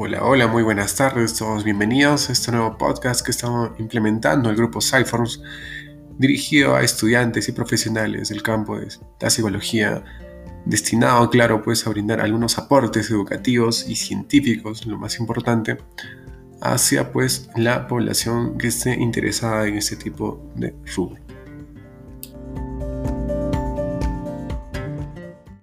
Hola, hola, muy buenas tardes, todos bienvenidos a este nuevo podcast que estamos implementando el grupo Cyforms, dirigido a estudiantes y profesionales del campo de la psicología, destinado, claro, pues a brindar algunos aportes educativos y científicos, lo más importante, hacia pues la población que esté interesada en este tipo de rubro.